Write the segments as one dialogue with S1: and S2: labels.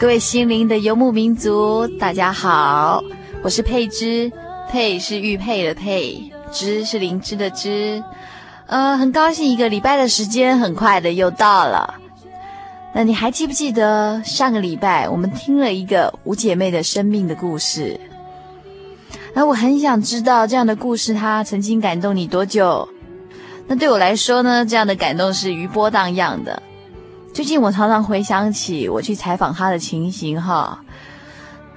S1: 各位心灵的游牧民族，大家好，我是佩芝，佩是玉佩的佩，芝是灵芝的芝。呃，很高兴一个礼拜的时间很快的又到了。那你还记不记得上个礼拜我们听了一个五姐妹的生命的故事？那我很想知道这样的故事，它曾经感动你多久？那对我来说呢，这样的感动是余波荡漾的。最近我常常回想起我去采访她的情形哈。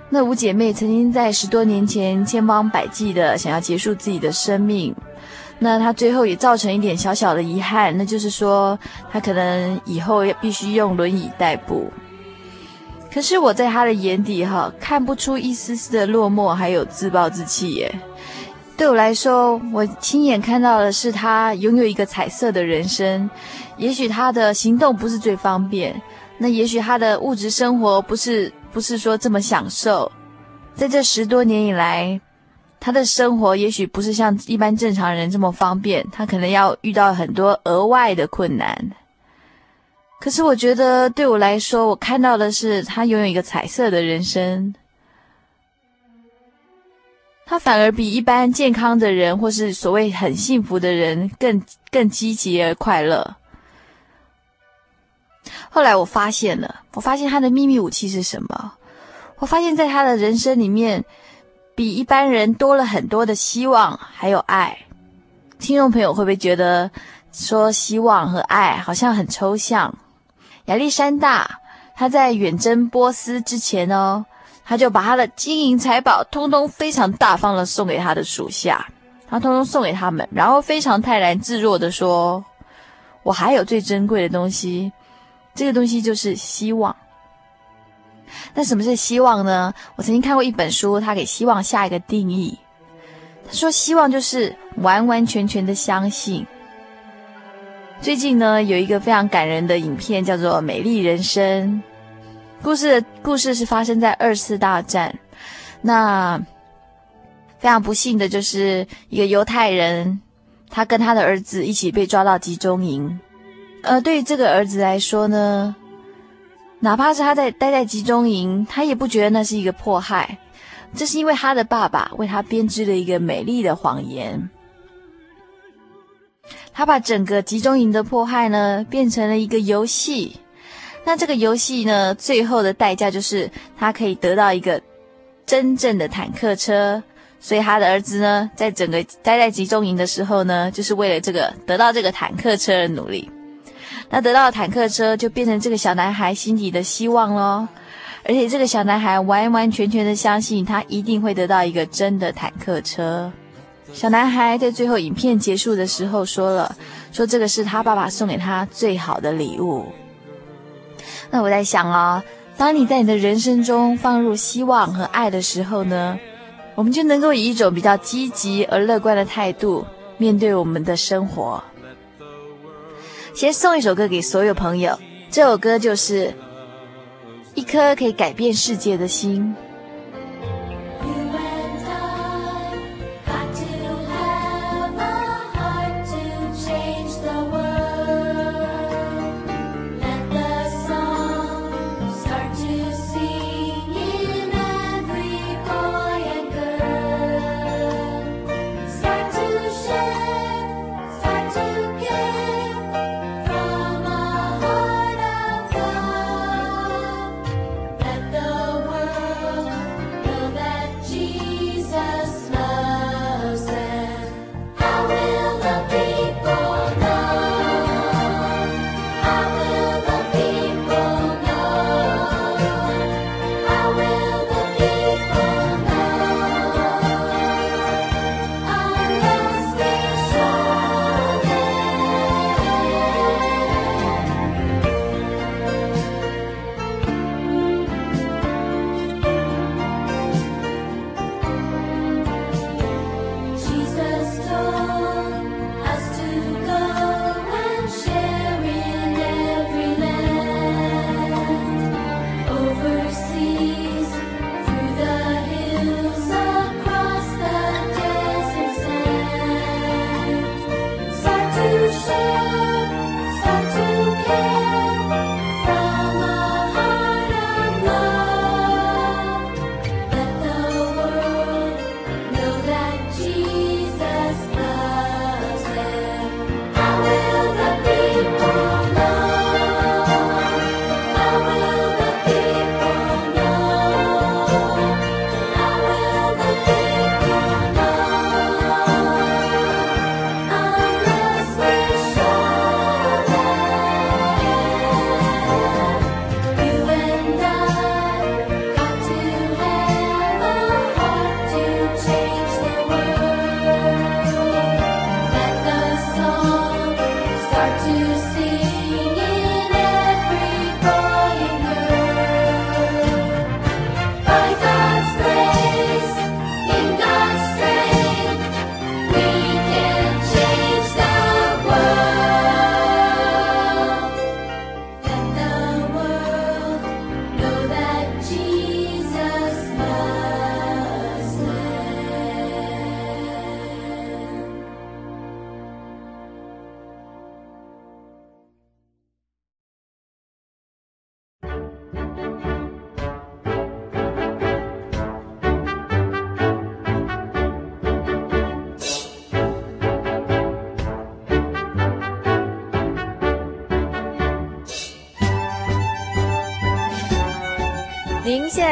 S1: 那五姐妹曾经在十多年前千方百计的想要结束自己的生命。那她最后也造成一点小小的遗憾，那就是说她可能以后必须用轮椅代步。可是我在她的眼底哈，看不出一丝丝的落寞，还有自暴自弃耶。对我来说，我亲眼看到的是她拥有一个彩色的人生。也许他的行动不是最方便，那也许他的物质生活不是不是说这么享受。在这十多年以来。他的生活也许不是像一般正常人这么方便，他可能要遇到很多额外的困难。可是我觉得对我来说，我看到的是他拥有一个彩色的人生。他反而比一般健康的人或是所谓很幸福的人更更积极而快乐。后来我发现了，我发现他的秘密武器是什么？我发现在他的人生里面。比一般人多了很多的希望，还有爱。听众朋友会不会觉得说希望和爱好像很抽象？亚历山大他在远征波斯之前哦，他就把他的金银财宝通通非常大方的送给他的属下，他通通送给他们，然后非常泰然自若的说：“我还有最珍贵的东西，这个东西就是希望。”那什么是希望呢？我曾经看过一本书，他给希望下一个定义。他说，希望就是完完全全的相信。最近呢，有一个非常感人的影片，叫做《美丽人生》。故事的故事是发生在二次大战。那非常不幸的就是一个犹太人，他跟他的儿子一起被抓到集中营。呃，对于这个儿子来说呢，哪怕是他在待在集中营，他也不觉得那是一个迫害，这是因为他的爸爸为他编织了一个美丽的谎言。他把整个集中营的迫害呢变成了一个游戏，那这个游戏呢最后的代价就是他可以得到一个真正的坦克车，所以他的儿子呢在整个待在集中营的时候呢，就是为了这个得到这个坦克车而努力。那得到坦克车就变成这个小男孩心底的希望喽，而且这个小男孩完完全全的相信他一定会得到一个真的坦克车。小男孩在最后影片结束的时候说了，说这个是他爸爸送给他最好的礼物。那我在想啊，当你在你的人生中放入希望和爱的时候呢，我们就能够以一种比较积极而乐观的态度面对我们的生活。先送一首歌给所有朋友，这首歌就是《一颗可以改变世界的心》。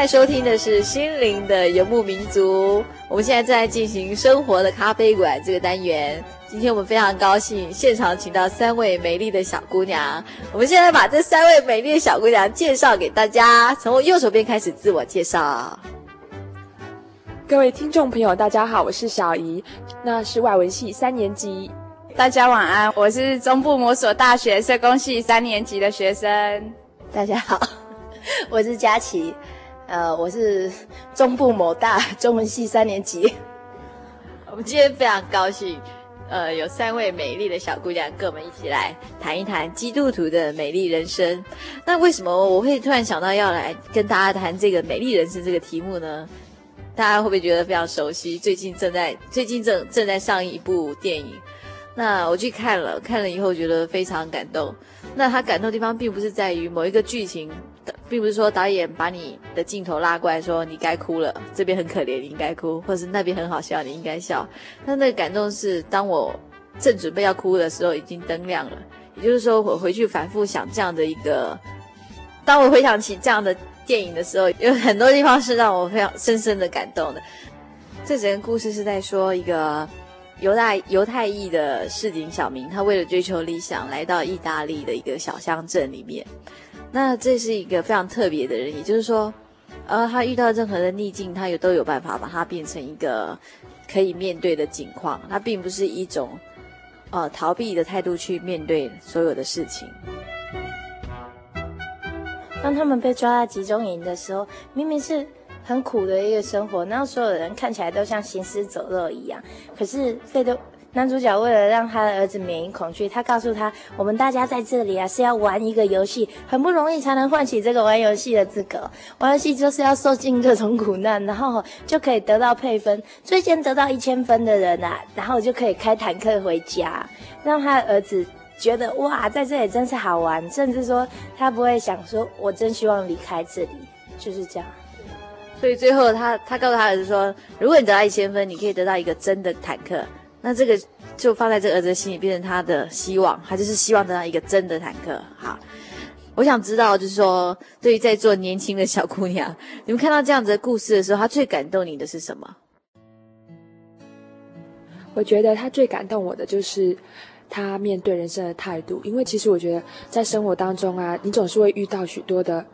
S1: 在收听的是《心灵的游牧民族》，我们现在正在进行生活的咖啡馆这个单元。今天我们非常高兴，现场请到三位美丽的小姑娘。我们现在把这三位美丽的小姑娘介绍给大家，从我右手边开始自我介绍。
S2: 各位听众朋友，大家好，我是小怡，那是外文系三年级。
S3: 大家晚安，我是中部某所大学社工系三年级的学生。
S4: 大家好。我是佳琪，呃，我是中部某大中文系三年级。
S1: 我们今天非常高兴，呃，有三位美丽的小姑娘跟我们一起来谈一谈基督徒的美丽人生。那为什么我会突然想到要来跟大家谈这个美丽人生这个题目呢？大家会不会觉得非常熟悉？最近正在最近正正在上一部电影，那我去看了，看了以后觉得非常感动。那他感动的地方，并不是在于某一个剧情。并不是说导演把你的镜头拉过来说你该哭了，这边很可怜，你应该哭，或者是那边很好笑，你应该笑。但那个感动是当我正准备要哭的时候，已经灯亮了。也就是说，我回去反复想这样的一个，当我回想起这样的电影的时候，有很多地方是让我非常深深的感动的。这整个故事是在说一个犹太犹太裔的市井小民，他为了追求理想，来到意大利的一个小乡镇里面。那这是一个非常特别的人，也就是说，呃，他遇到任何的逆境，他有都有办法把它变成一个可以面对的境况。他并不是一种呃逃避的态度去面对所有的事情。
S4: 当他们被抓到集中营的时候，明明是很苦的一个生活，然后所有人看起来都像行尸走肉一样，可是费德。男主角为了让他的儿子免于恐惧，他告诉他：“我们大家在这里啊，是要玩一个游戏，很不容易才能唤起这个玩游戏的资格。玩游戏就是要受尽各种苦难，然后就可以得到配分。最先得到一千分的人啊，然后就可以开坦克回家，让他的儿子觉得哇，在这里真是好玩，甚至说他不会想说，我真希望离开这里，就是这样。
S1: 所以最后他他告诉他儿子说，如果你得到一千分，你可以得到一个真的坦克。”那这个就放在这儿子的心里，变成他的希望，他就是希望得到一个真的坦克。好，我想知道，就是说，对于在座年轻的小姑娘，你们看到这样子的故事的时候，他最感动你的是什么？
S2: 我觉得他最感动我的就是他面对人生的态度，因为其实我觉得在生活当中啊，你总是会遇到许多的。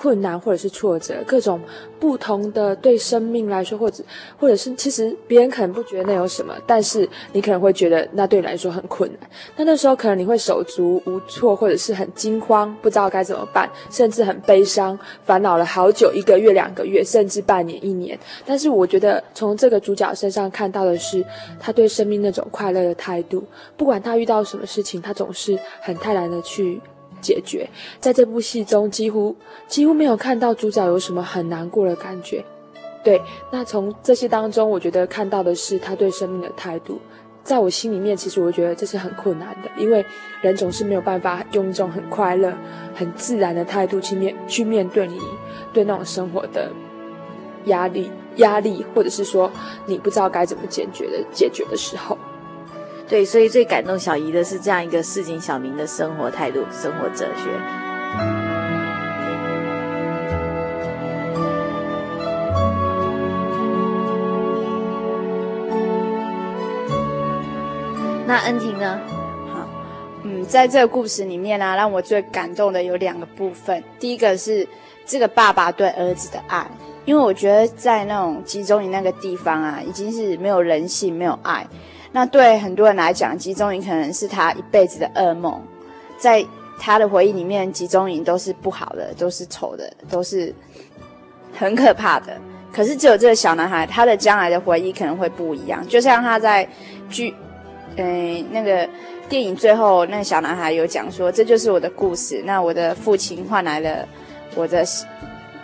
S2: 困难或者是挫折，各种不同的对生命来说，或者或者是其实别人可能不觉得那有什么，但是你可能会觉得那对你来说很困难。那那时候可能你会手足无措，或者是很惊慌，不知道该怎么办，甚至很悲伤，烦恼了好久，一个月、两个月，甚至半年、一年。但是我觉得从这个主角身上看到的是他对生命那种快乐的态度，不管他遇到什么事情，他总是很泰然的去。解决，在这部戏中几乎几乎没有看到主角有什么很难过的感觉。对，那从这些当中，我觉得看到的是他对生命的态度。在我心里面，其实我觉得这是很困难的，因为人总是没有办法用一种很快乐、很自然的态度去面去面对你对那种生活的压力、压力，或者是说你不知道该怎么解决的解决的时候。
S1: 对，所以最感动小姨的是这样一个市井小民的生活态度、生活哲学。那恩婷呢？
S3: 好，嗯，在这个故事里面呢、啊，让我最感动的有两个部分。第一个是这个爸爸对儿子的爱，因为我觉得在那种集中营那个地方啊，已经是没有人性、没有爱。那对很多人来讲，集中营可能是他一辈子的噩梦。在他的回忆里面，集中营都是不好的，都是丑的，都是很可怕的。可是只有这个小男孩，他的将来的回忆可能会不一样。就像他在剧，嗯，那个电影最后，那小男孩有讲说：“这就是我的故事。那我的父亲换来了我的，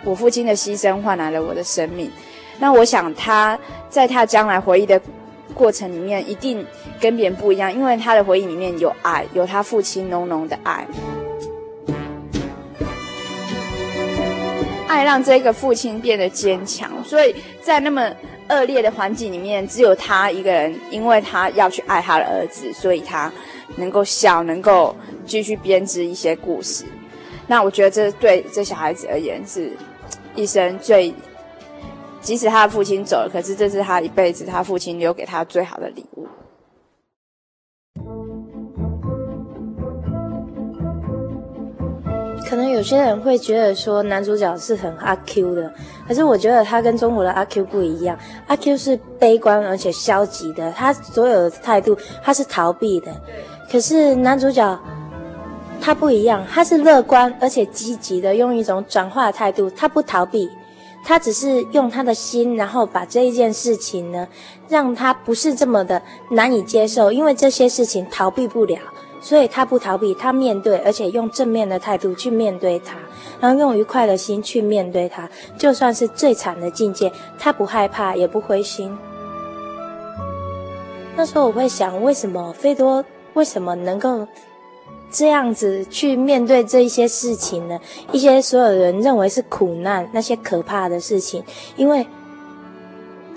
S3: 我父亲的牺牲换来了我的生命。那我想他在他将来回忆的。”过程里面一定跟别人不一样，因为他的回忆里面有爱，有他父亲浓浓的爱，爱让这个父亲变得坚强。所以在那么恶劣的环境里面，只有他一个人，因为他要去爱他的儿子，所以他能够笑，能够继续编织一些故事。那我觉得这对这小孩子而言是一生最，即使他的父亲走了，可是这是他一辈子他父亲留给他最好的礼物。
S4: 可能有些人会觉得说男主角是很阿 Q 的，可是我觉得他跟中国的阿 Q 不一样。阿 Q 是悲观而且消极的，他所有的态度他是逃避的。可是男主角他不一样，他是乐观而且积极的，用一种转化的态度，他不逃避，他只是用他的心，然后把这一件事情呢，让他不是这么的难以接受，因为这些事情逃避不了。所以他不逃避，他面对，而且用正面的态度去面对他，然后用愉快的心去面对他。就算是最惨的境界，他不害怕，也不灰心。那时候我会想，为什么费多为什么能够这样子去面对这一些事情呢？一些所有人认为是苦难，那些可怕的事情，因为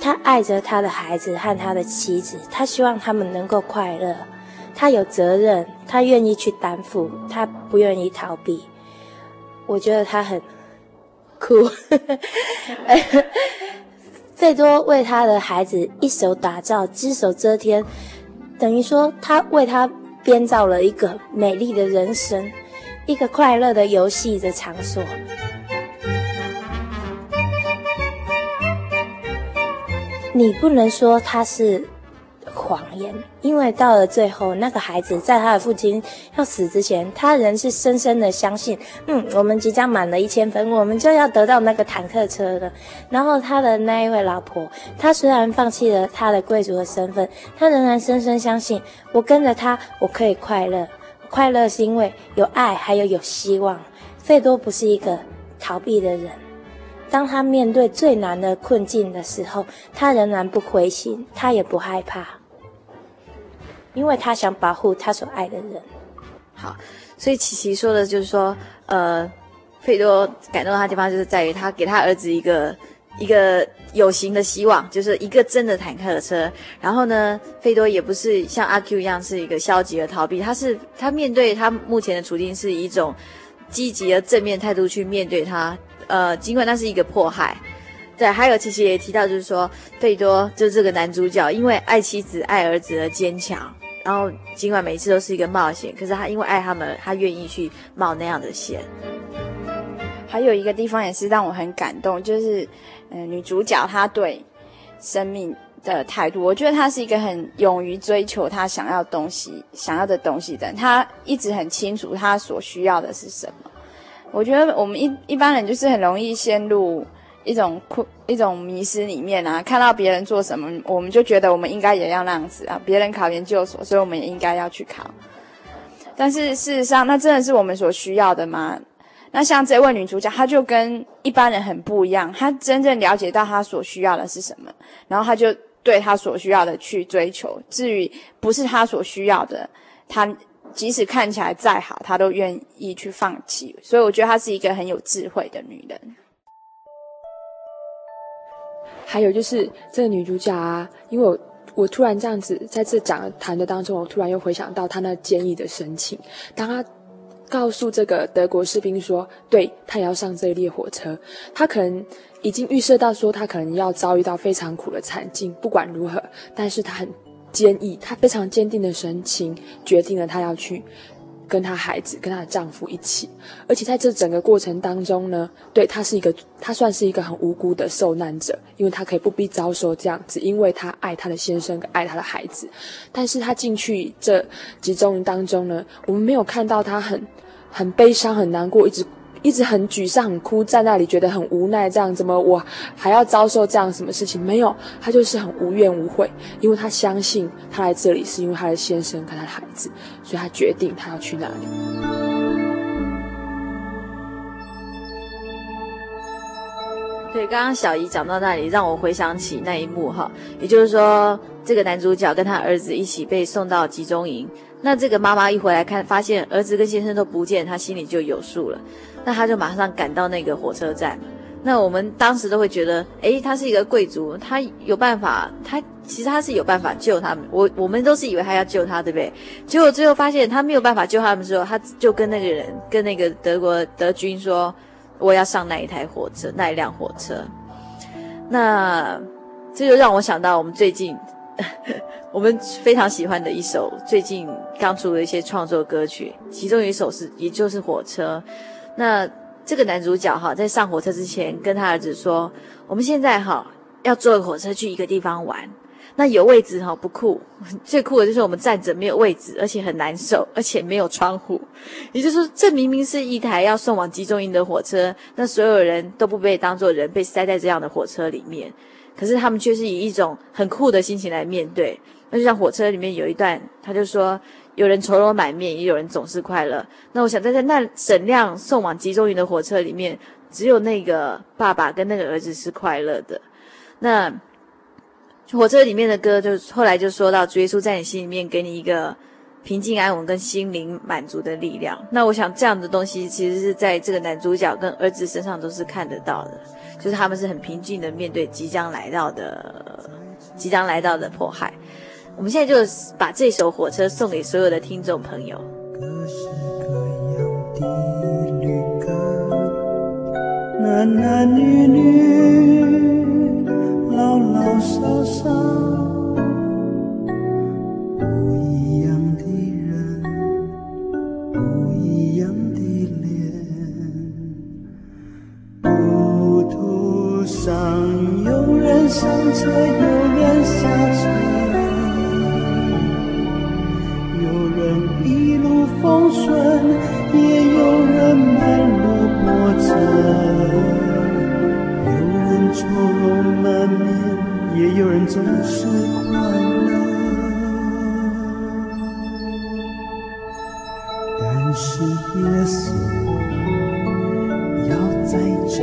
S4: 他爱着他的孩子和他的妻子，他希望他们能够快乐。他有责任，他愿意去担负，他不愿意逃避。我觉得他很酷。费多为他的孩子一手打造，只手遮天，等于说他为他编造了一个美丽的人生，一个快乐的游戏的场所。你不能说他是。谎言，因为到了最后，那个孩子在他的父亲要死之前，他仍是深深的相信，嗯，我们即将满了一千分，我们就要得到那个坦克车了。然后他的那一位老婆，她虽然放弃了她的贵族的身份，她仍然深深相信，我跟着他，我可以快乐。快乐是因为有爱，还有有希望。费多不是一个逃避的人。当他面对最难的困境的时候，他仍然不灰心，他也不害怕，因为他想保护他所爱的人。
S1: 好，所以琪琪说的就是说，呃，费多感动他的地方就是在于他给他儿子一个一个有形的希望，就是一个真的坦克的车。然后呢，费多也不是像阿 Q 一样是一个消极的逃避，他是他面对他目前的处境是一种积极的正面态度去面对他。呃，尽管那是一个迫害，对，还有其实也提到，就是说费多就是这个男主角，因为爱妻子、爱儿子而坚强，然后尽管每一次都是一个冒险，可是他因为爱他们，他愿意去冒那样的险。
S3: 还有一个地方也是让我很感动，就是嗯、女主角她对生命的态度，我觉得她是一个很勇于追求她想要东西、想要的东西的人，她一直很清楚她所需要的是什么。我觉得我们一一般人就是很容易陷入一种困、一种迷失里面啊。看到别人做什么，我们就觉得我们应该也要那样子啊。别人考研究所，所以我们也应该要去考。但是事实上，那真的是我们所需要的吗？那像这位女主角，她就跟一般人很不一样。她真正了解到她所需要的是什么，然后她就对她所需要的去追求。至于不是她所需要的，她。即使看起来再好，她都愿意去放弃。所以我觉得她是一个很有智慧的女人。
S2: 还有就是这个女主角啊，因为我我突然这样子在这讲谈的当中，我突然又回想到她那坚毅的神情。当她告诉这个德国士兵说，对，她也要上这一列火车，她可能已经预设到说，她可能要遭遇到非常苦的惨境。不管如何，但是她很。坚毅，她非常坚定的神情，决定了她要去跟她孩子、跟她的丈夫一起。而且在这整个过程当中呢，对她是一个，她算是一个很无辜的受难者，因为她可以不必遭受这样子，因为她爱她的先生，爱她的孩子。但是她进去这集中营当中呢，我们没有看到她很很悲伤、很难过，一直。一直很沮丧、很哭，在那里觉得很无奈，这样怎么我还要遭受这样什么事情？没有，他就是很无怨无悔，因为他相信他来这里是因为他的先生跟他的孩子，所以他决定他要去那里。
S1: 对，刚刚小姨讲到那里，让我回想起那一幕哈，也就是说，这个男主角跟他儿子一起被送到集中营，那这个妈妈一回来看，发现儿子跟先生都不见，他心里就有数了。那他就马上赶到那个火车站。那我们当时都会觉得，诶，他是一个贵族，他有办法，他其实他是有办法救他们。我我们都是以为他要救他，对不对？结果最后发现他没有办法救他们的时候，他就跟那个人，跟那个德国德军说：“我要上那一台火车，那一辆火车。那这就让我想到我们最近 我们非常喜欢的一首最近刚出的一些创作歌曲，其中有一首是也就是火车。那这个男主角哈，在上火车之前跟他儿子说：“我们现在哈要坐火车去一个地方玩。”那有位置哈不酷，最酷的就是我们站着没有位置，而且很难受，而且没有窗户。也就是说，这明明是一台要送往集中营的火车，那所有人都不被当作人，被塞在这样的火车里面。可是他们却是以一种很酷的心情来面对。那就像火车里面有一段，他就说：“有人愁容满面，也有人总是快乐。”那我想在在那整辆送往集中营的火车里面，只有那个爸爸跟那个儿子是快乐的。那。火车里面的歌，就后来就说到主耶稣在你心里面给你一个平静安稳跟心灵满足的力量。那我想这样的东西，其实是在这个男主角跟儿子身上都是看得到的，就是他们是很平静的面对即将来到的、即将来到的迫害。我们现在就把这首火车送给所有的听众朋友。各式各样的旅客，男男女女。老老少少，不一样的人，不一样的脸。路途上有人上车，有人下车，人一路风顺，也有人满路波折。愁容满面，也有人总是快乐。但是耶稣要在
S5: 这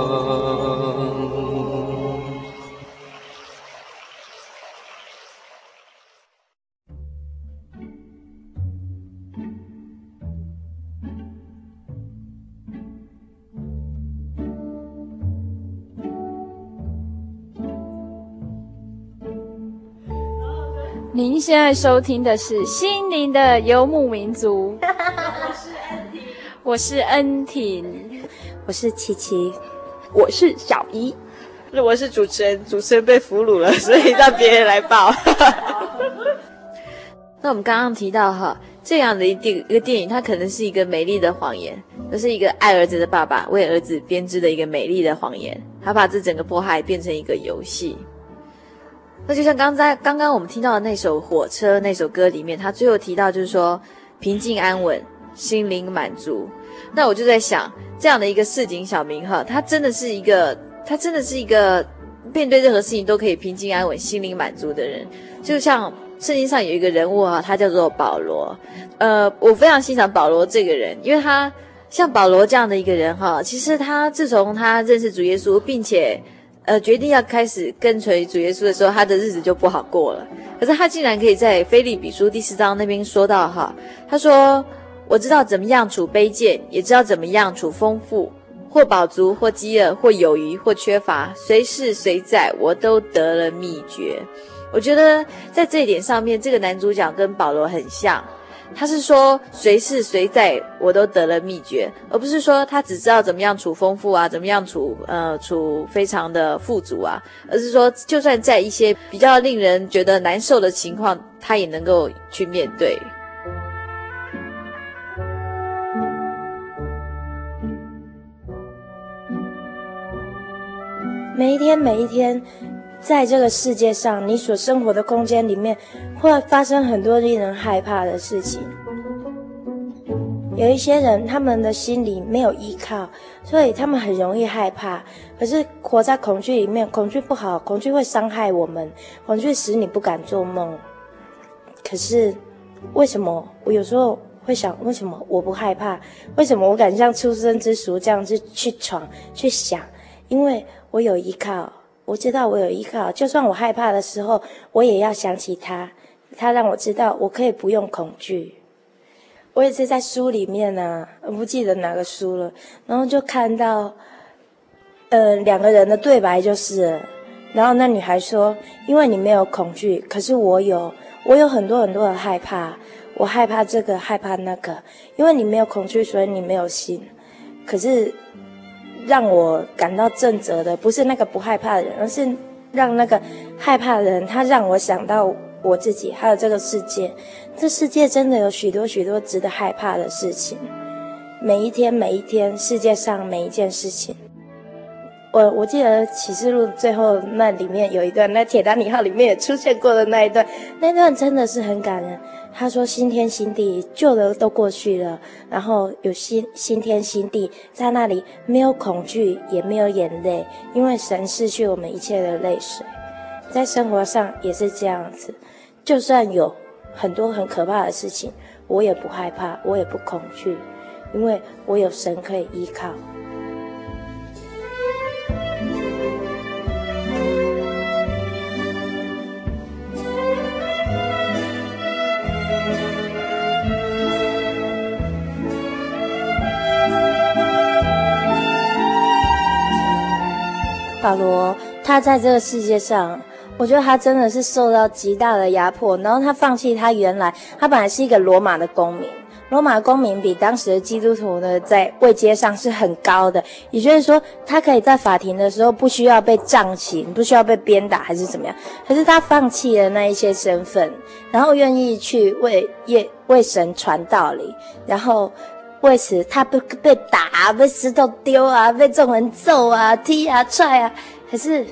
S3: 您现在收听的是《心灵的游牧民族》。我是恩婷，
S4: 我是琪琪，
S2: 我是小姨。
S1: 我是主持人，主持人被俘虏了，所以让别人来报。那我们刚刚提到哈，这样的一电一个电影，它可能是一个美丽的谎言，就是一个爱儿子的爸爸为儿子编织的一个美丽的谎言，他把这整个迫害变成一个游戏。那就像刚才刚刚我们听到的那首火车那首歌里面，他最后提到就是说平静安稳，心灵满足。那我就在想，这样的一个市井小民哈，他真的是一个，他真的是一个面对任何事情都可以平静安稳、心灵满足的人。就像圣经上有一个人物哈，他叫做保罗。呃，我非常欣赏保罗这个人，因为他像保罗这样的一个人哈，其实他自从他认识主耶稣，并且。呃，决定要开始跟随主耶稣的时候，他的日子就不好过了。可是他竟然可以在腓利比书第四章那边说到哈，他说：“我知道怎么样处卑贱，也知道怎么样处丰富；或饱足，或饥饿，或有余，或缺乏，随事随在，我都得了秘诀。我觉得在这一点上面，这个男主角跟保罗很像。他是说随是随在，我都得了秘诀，而不是说他只知道怎么样处丰富啊，怎么样处呃处非常的富足啊，而是说就算在一些比较令人觉得难受的情况，他也能够去面对。
S4: 每一天，每一天。在这个世界上，你所生活的空间里面，会发生很多令人害怕的事情。有一些人，他们的心里没有依靠，所以他们很容易害怕。可是活在恐惧里面，恐惧不好，恐惧会伤害我们，恐惧使你不敢做梦。可是，为什么我有时候会想，为什么我不害怕？为什么我敢像初生之鼠这样子去闯、去想？因为我有依靠。我知道我有依靠，就算我害怕的时候，我也要想起他。他让我知道我可以不用恐惧。我也是在书里面呢、我不记得哪个书了，然后就看到，呃，两个人的对白就是，然后那女孩说：“因为你没有恐惧，可是我有，我有很多很多的害怕，我害怕这个，害怕那个。因为你没有恐惧，所以你没有心。可是。”让我感到震慑的不是那个不害怕的人，而是让那个害怕的人，他让我想到我自己，还有这个世界。这世界真的有许多许多值得害怕的事情。每一天，每一天，世界上每一件事情。我我记得启示录最后那里面有一段，那铁达尼号里面也出现过的那一段，那段真的是很感人。他说：“新天新地，旧的都过去了，然后有新新天新地，在那里没有恐惧，也没有眼泪，因为神拭去我们一切的泪水。在生活上也是这样子，就算有很多很可怕的事情，我也不害怕，我也不恐惧，因为我有神可以依靠。”保罗，他在这个世界上，我觉得他真的是受到极大的压迫，然后他放弃他原来，他本来是一个罗马的公民，罗马公民比当时的基督徒呢，在位阶上是很高的，也就是说，他可以在法庭的时候不需要被杖刑，不需要被鞭打还是怎么样，可是他放弃了那一些身份，然后愿意去为业为神传道理，然后。为此，他被被打，被石头丢啊，被众人揍啊、踢啊、踹啊。可是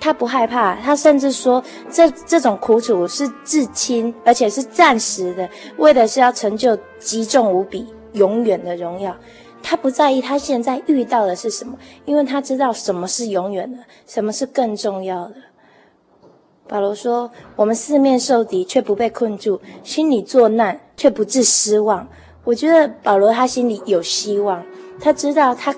S4: 他不害怕，他甚至说，这这种苦楚是至亲，而且是暂时的，为的是要成就极重无比、永远的荣耀。他不在意他现在遇到的是什么，因为他知道什么是永远的，什么是更重要的。保罗说：“我们四面受敌，却不被困住；心里作难，却不致失望。”我觉得保罗他心里有希望，他知道他，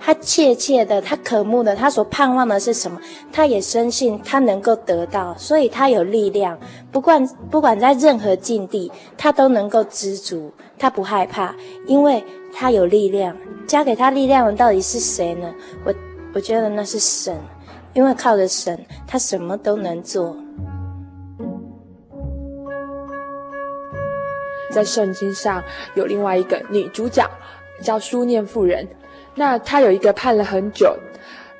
S4: 他切切的，他渴慕的，他所盼望的是什么？他也深信他能够得到，所以他有力量。不管不管在任何境地，他都能够知足，他不害怕，因为他有力量。加给他力量的到底是谁呢？我我觉得那是神，因为靠着神，他什么都能做。
S2: 在圣经上有另外一个女主角，叫苏念妇人。那她有一个盼了很久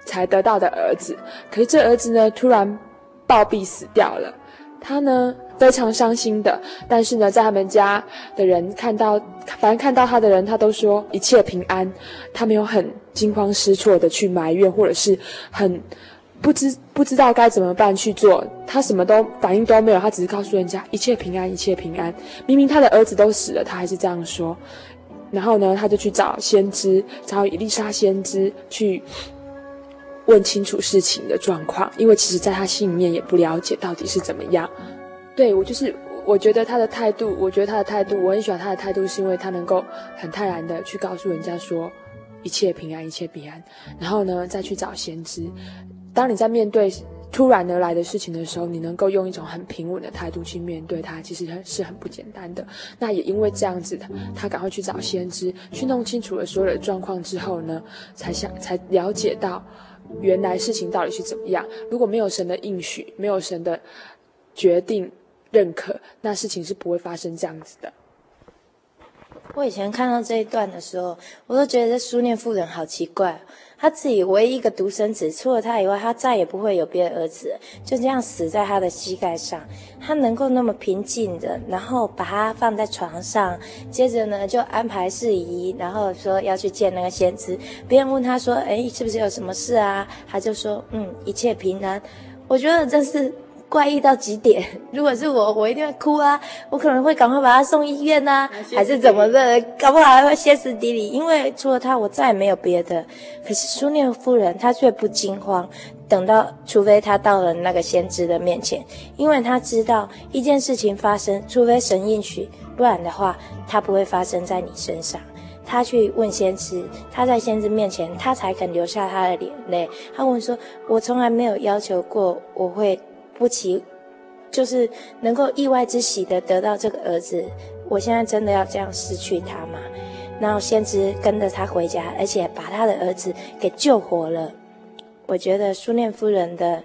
S2: 才得到的儿子，可是这儿子呢，突然暴毙死掉了。她呢非常伤心的，但是呢，在他们家的人看到，反正看到她的人，他都说一切平安。他没有很惊慌失措的去埋怨，或者是很。不知不知道该怎么办去做，他什么都反应都没有，他只是告诉人家一切平安，一切平安。明明他的儿子都死了，他还是这样说。然后呢，他就去找先知，找以利沙先知去问清楚事情的状况，因为其实在他心里面也不了解到底是怎么样。对，我就是，我觉得他的态度，我觉得他的态度，我很喜欢他的态度，是因为他能够很泰然的去告诉人家说一切平安，一切平安。然后呢，再去找先知。当你在面对突然而来的事情的时候，你能够用一种很平稳的态度去面对它，其实很是很不简单的。那也因为这样子，他赶快去找先知，去弄清楚了所有的状况之后呢，才想才了解到，原来事情到底是怎么样。如果没有神的应许，没有神的决定认可，那事情是不会发生这样子的。
S4: 我以前看到这一段的时候，我都觉得这书念妇人好奇怪。他自己唯一一个独生子，除了他以外，他再也不会有别的儿子，就这样死在他的膝盖上。他能够那么平静的，然后把他放在床上，接着呢就安排事宜，然后说要去见那个先知。别人问他说：“哎，是不是有什么事啊？”他就说：“嗯，一切平安。”我觉得这是。怪异到极点！如果是我，我一定会哭啊！我可能会赶快把他送医院啊，还是怎么的？搞不好还会歇斯底里，因为除了他，我再也没有别的。可是苏念夫人她却不惊慌，等到除非她到了那个先知的面前，因为她知道一件事情发生，除非神应许，不然的话，它不会发生在你身上。他去问先知，他在先知面前，他才肯流下他的眼泪。他问说：“我从来没有要求过，我会。”不期，就是能够意外之喜的得到这个儿子，我现在真的要这样失去他吗？然后先知跟着他回家，而且把他的儿子给救活了。我觉得苏念夫人的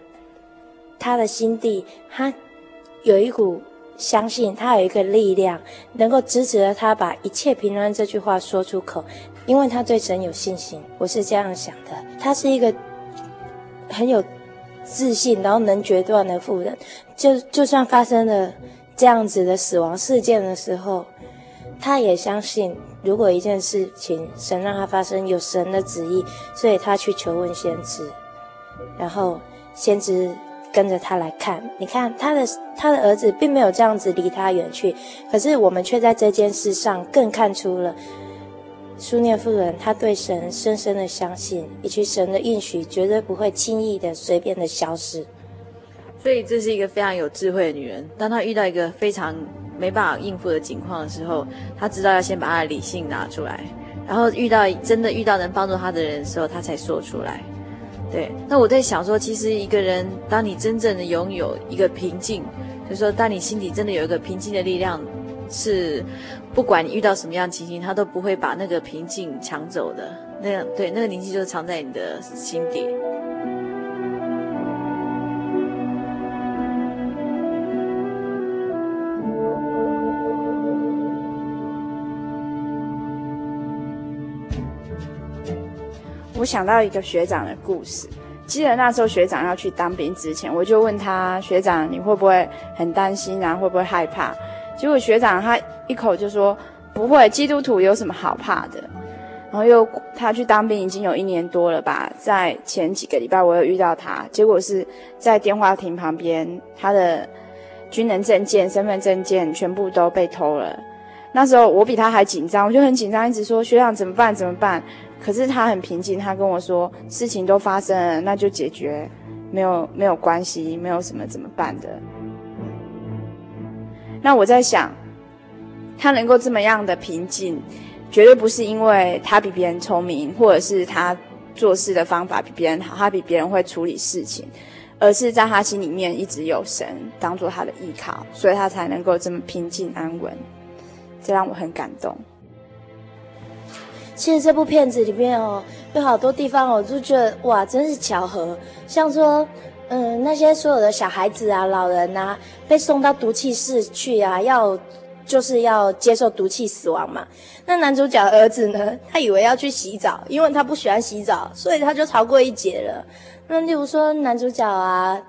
S4: 他的心地，他有一股相信，他有一个力量，能够支持着他把一切平安这句话说出口，因为他对神有信心。我是这样想的，他是一个很有。自信，然后能决断的妇人，就就算发生了这样子的死亡事件的时候，他也相信，如果一件事情神让他发生，有神的旨意，所以他去求问先知，然后先知跟着他来看，你看他的他的儿子并没有这样子离他远去，可是我们却在这件事上更看出了。苏念夫人，她对神深深的相信，以及神的应许绝对不会轻易的、随便的消失。
S1: 所以，这是一个非常有智慧的女人。当她遇到一个非常没办法应付的境况的时候，她知道要先把她的理性拿出来，然后遇到真的遇到能帮助她的人的时候，她才说出来。对。那我在想说，其实一个人，当你真正的拥有一个平静，就是说，当你心底真的有一个平静的力量，是。不管你遇到什么样的情形，他都不会把那个平静抢走的。那样对，那个宁静就是藏在你的心底。
S3: 我想到一个学长的故事，记得那时候学长要去当兵之前，我就问他：学长，你会不会很担心啊？会不会害怕？结果学长他一口就说不会，基督徒有什么好怕的？然后又他去当兵已经有一年多了吧，在前几个礼拜我有遇到他，结果是在电话亭旁边，他的军人证件、身份证件全部都被偷了。那时候我比他还紧张，我就很紧张，一直说学长怎么办？怎么办？可是他很平静，他跟我说事情都发生了，那就解决，没有没有关系，没有什么怎么办的。那我在想，他能够这么样的平静，绝对不是因为他比别人聪明，或者是他做事的方法比别人好，他比别人会处理事情，而是在他心里面一直有神当做他的依靠，所以他才能够这么平静安稳。这让我很感动。
S4: 其实这部片子里面哦，有好多地方我就觉得哇，真是巧合，像说。嗯，那些所有的小孩子啊、老人啊，被送到毒气室去啊，要就是要接受毒气死亡嘛。那男主角的儿子呢，他以为要去洗澡，因为他不喜欢洗澡，所以他就逃过一劫了。那例如说男主角啊，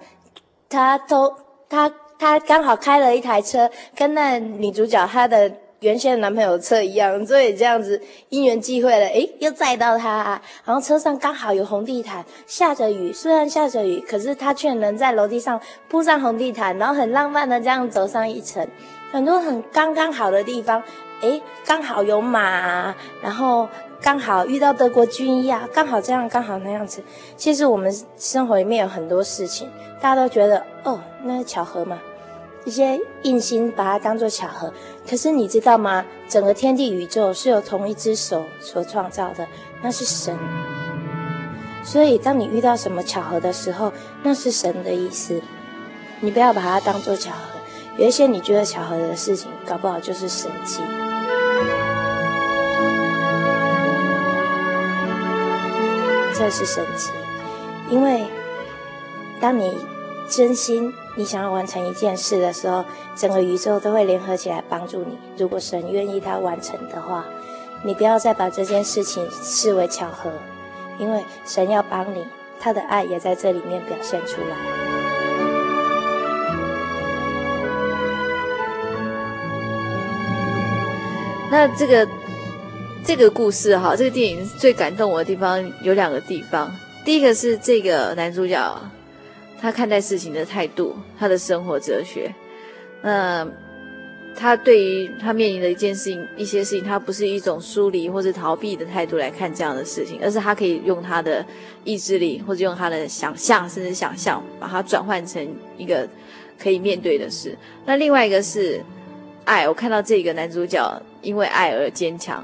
S4: 他都他他刚好开了一台车，跟那女主角他的。原先的男朋友的车一样，所以这样子因缘际会了，诶，又载到他啊，然后车上刚好有红地毯，下着雨，虽然下着雨，可是他却能在楼梯上铺上红地毯，然后很浪漫的这样走上一层，很多很刚刚好的地方，诶，刚好有马，然后刚好遇到德国军医啊，刚好这样，刚好那样子。其实我们生活里面有很多事情，大家都觉得哦，那是巧合吗？一些硬心把它当作巧合，可是你知道吗？整个天地宇宙是由同一只手所创造的，那是神。所以当你遇到什么巧合的时候，那是神的意思，你不要把它当做巧合。有一些你觉得巧合的事情，搞不好就是神迹。这是神迹，因为当你真心你想要完成一件事的时候，整个宇宙都会联合起来帮助你。如果神愿意他完成的话，你不要再把这件事情视为巧合。因为神要帮你，他的爱也在这里面表现出来。
S1: 那这个这个故事哈，这个电影最感动我的地方有两个地方。第一个是这个男主角他看待事情的态度，他的生活哲学。那。他对于他面临的一件事情、一些事情，他不是一种疏离或者逃避的态度来看这样的事情，而是他可以用他的意志力，或者用他的想象，甚至想象，把它转换成一个可以面对的事。那另外一个是爱，我看到这个男主角因为爱而坚强，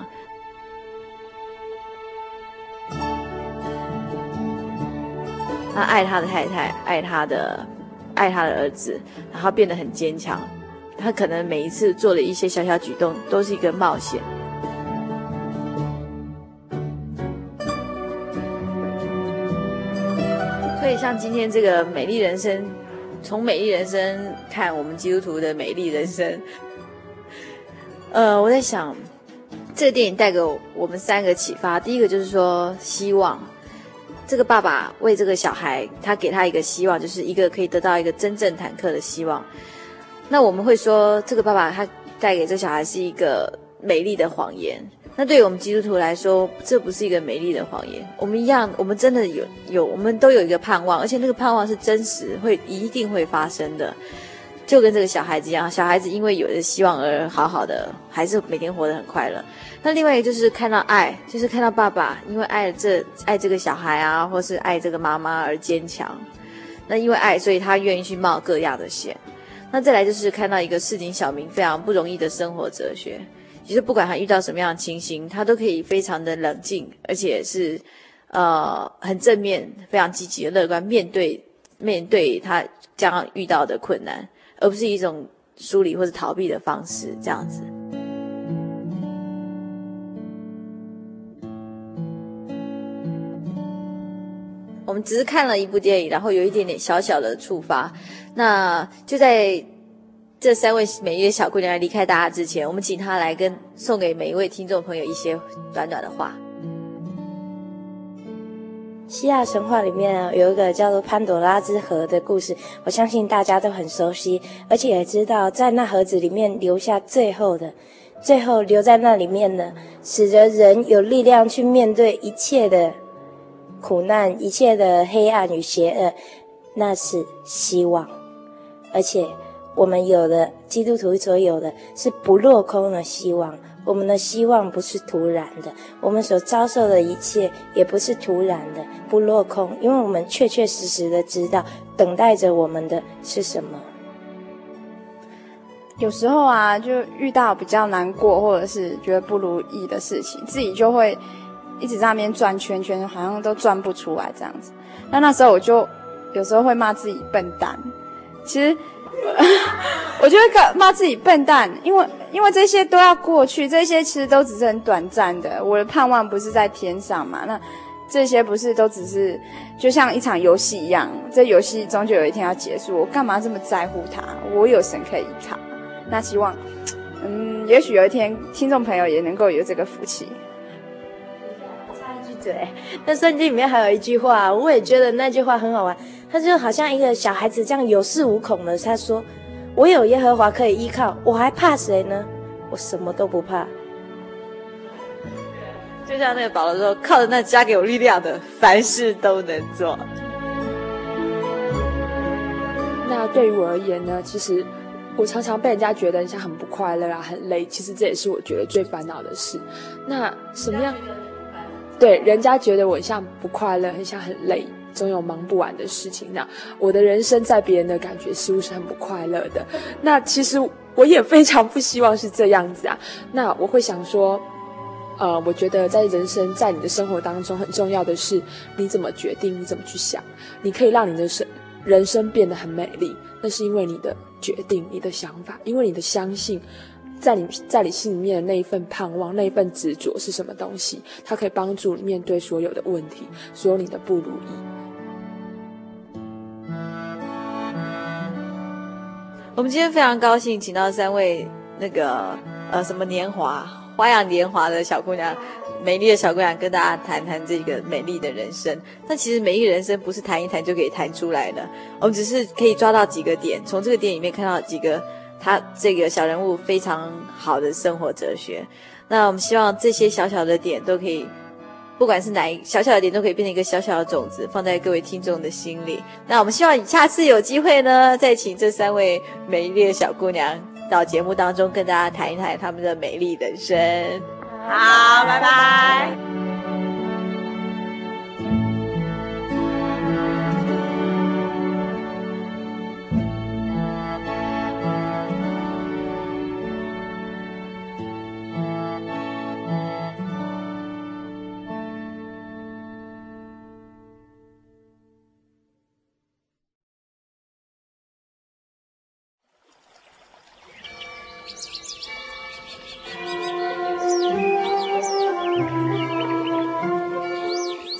S1: 他爱他的太太，爱他的爱他的儿子，然后变得很坚强。他可能每一次做的一些小小举动都是一个冒险。所以像今天这个美丽人生，从美丽人生看我们基督徒的美丽人生。呃，我在想，这个电影带给我们三个启发。第一个就是说，希望这个爸爸为这个小孩，他给他一个希望，就是一个可以得到一个真正坦克的希望。那我们会说，这个爸爸他带给这小孩是一个美丽的谎言。那对于我们基督徒来说，这不是一个美丽的谎言。我们一样，我们真的有有，我们都有一个盼望，而且那个盼望是真实，会一定会发生的。就跟这个小孩子一样，小孩子因为有了希望而好好的，还是每天活得很快乐。那另外一个就是看到爱，就是看到爸爸因为爱这爱这个小孩啊，或是爱这个妈妈而坚强。那因为爱，所以他愿意去冒各样的险。那再来就是看到一个市井小民非常不容易的生活哲学，其实不管他遇到什么样的情形，他都可以非常的冷静，而且是呃很正面、非常积极的乐观面对面对他将遇到的困难，而不是一种疏离或者逃避的方式这样子。我们只是看了一部电影，然后有一点点小小的触发。那就在这三位美丽的小姑娘离开大家之前，我们请她来跟送给每一位听众朋友一些短短的话。
S4: 希腊神话里面有一个叫做潘朵拉之盒的故事，我相信大家都很熟悉，而且也知道在那盒子里面留下最后的，最后留在那里面的，使得人有力量去面对一切的苦难、一切的黑暗与邪恶，那是希望。而且，我们有的基督徒所有的是不落空的希望。我们的希望不是突然的，我们所遭受的一切也不是突然的，不落空，因为我们确确实实的知道，等待着我们的是什么。
S3: 有时候啊，就遇到比较难过或者是觉得不如意的事情，自己就会一直在那边转圈圈，好像都转不出来这样子。那那时候我就有时候会骂自己笨蛋。其实，我觉得骂自己笨蛋，因为因为这些都要过去，这些其实都只是很短暂的。我的盼望不是在天上嘛？那这些不是都只是就像一场游戏一样，这游戏终究有一天要结束。我干嘛这么在乎它？我有神可以依靠。那希望，嗯，也许有一天听众朋友也能够有这个福气。
S4: 插一句嘴，那圣经里面还有一句话，我也觉得那句话很好玩。他就好像一个小孩子这样有恃无恐的，他说：“我有耶和华可以依靠，我还怕谁呢？我什么都不怕。”
S1: 就像那个保罗说：“靠着那加给我力量的，凡事都能做。”
S2: 那对于我而言呢？其实我常常被人家觉得很像很不快乐啊，很累。其实这也是我觉得最烦恼的事。那什么样？对，人家觉得我像不快乐，很像很累。总有忙不完的事情，那我的人生在别人的感觉似乎是很不快乐的。那其实我也非常不希望是这样子啊。那我会想说，呃，我觉得在人生，在你的生活当中，很重要的是你怎么决定，你怎么去想，你可以让你的生人生变得很美丽，那是因为你的决定，你的想法，因为你的相信，在你在你心里面的那一份盼望，那一份执着是什么东西，它可以帮助你面对所有的问题，所有你的不如意。
S1: 我们今天非常高兴，请到三位那个呃什么年华。花样年华的小姑娘，美丽的小姑娘，跟大家谈谈这个美丽的人生。但其实美丽人生不是谈一谈就可以谈出来的，我们只是可以抓到几个点，从这个点里面看到几个她这个小人物非常好的生活哲学。那我们希望这些小小的点都可以，不管是哪一小小的点，都可以变成一个小小的种子，放在各位听众的心里。那我们希望下次有机会呢，再请这三位美丽的小姑娘。到节目当中跟大家谈一谈他们的美丽人生。好，拜拜。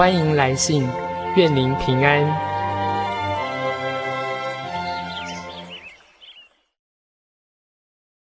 S6: 欢迎来信，愿您平安。